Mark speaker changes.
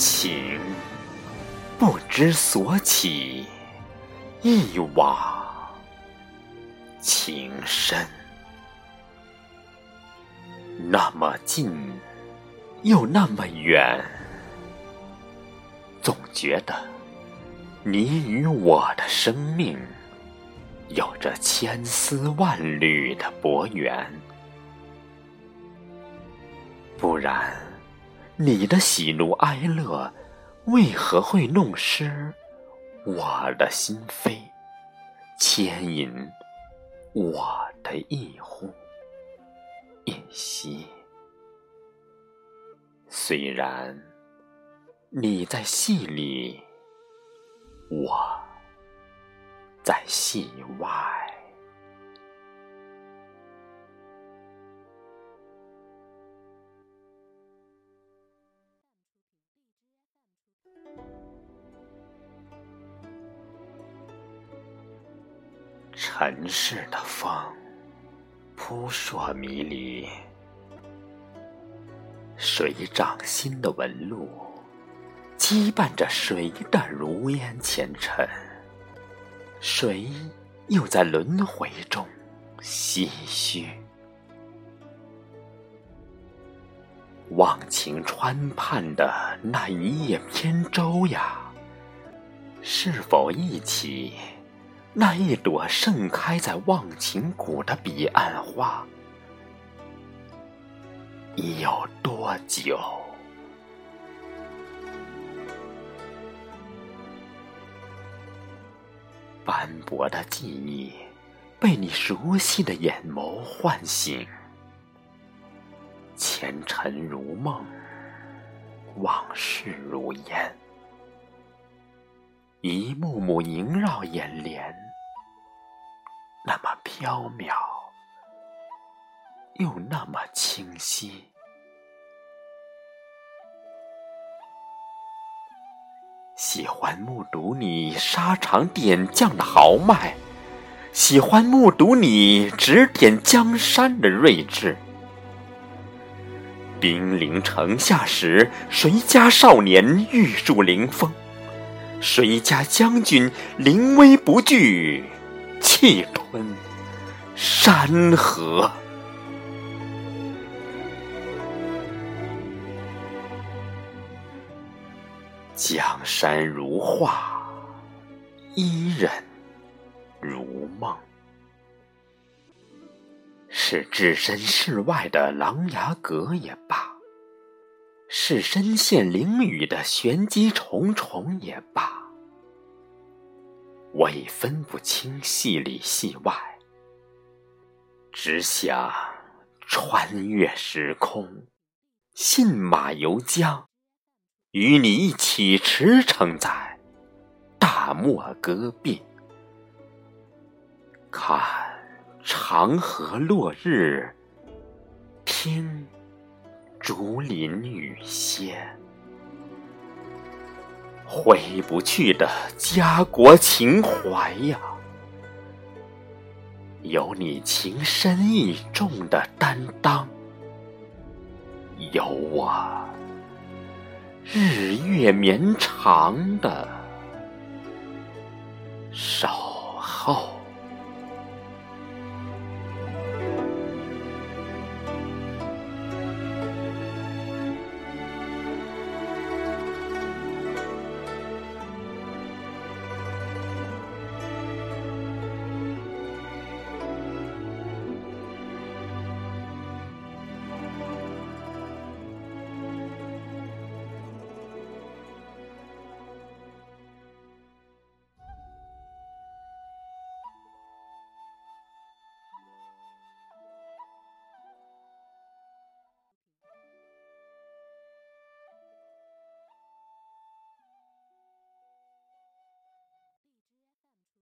Speaker 1: 情不知所起，一往情深。那么近，又那么远，总觉得你与我的生命有着千丝万缕的薄缘。不然，你的喜怒哀乐为何会弄湿我的心扉，牵引我的一呼一吸？虽然你在戏里，我在戏外。尘世的风，扑朔迷离。谁掌心的纹路，羁绊着谁的如烟前尘？谁又在轮回中唏嘘？忘情川畔的那一叶扁舟呀，是否一起？那一朵盛开在忘情谷的彼岸花，已有多久？斑驳的记忆被你熟悉的眼眸唤醒，前尘如梦，往事如烟。一幕幕萦绕眼帘，那么飘渺，又那么清晰。喜欢目睹你沙场点将的豪迈，喜欢目睹你指点江山的睿智。兵临城下时，谁家少年玉树临风？谁家将军临危不惧，气吞山河？江山如画，伊人如梦。是置身事外的琅琊阁也罢。是身陷囹圄的玄机重重也罢，我已分不清戏里戏外，只想穿越时空，信马由缰，与你一起驰骋在大漠戈壁，看长河落日，听。竹林雨歇，回不去的家国情怀呀，有你情深意重的担当，有我日月绵长的守候。